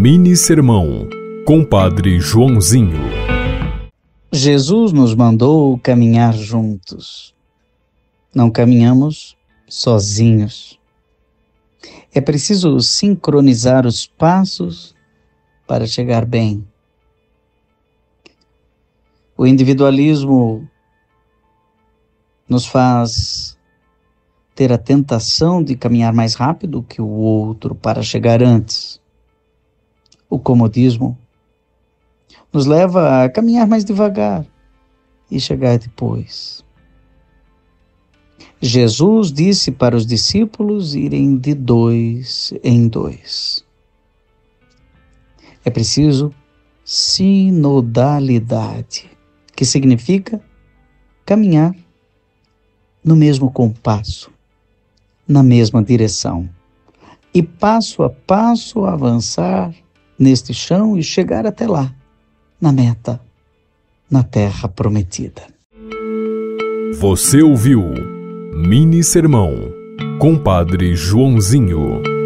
Mini Sermão, Compadre Joãozinho. Jesus nos mandou caminhar juntos. Não caminhamos sozinhos. É preciso sincronizar os passos para chegar bem. O individualismo nos faz ter a tentação de caminhar mais rápido que o outro para chegar antes. O comodismo nos leva a caminhar mais devagar e chegar depois. Jesus disse para os discípulos irem de dois em dois. É preciso sinodalidade, que significa caminhar no mesmo compasso, na mesma direção, e passo a passo avançar neste chão e chegar até lá, na meta, na terra prometida. Você ouviu Mini Sermão, Compadre Joãozinho.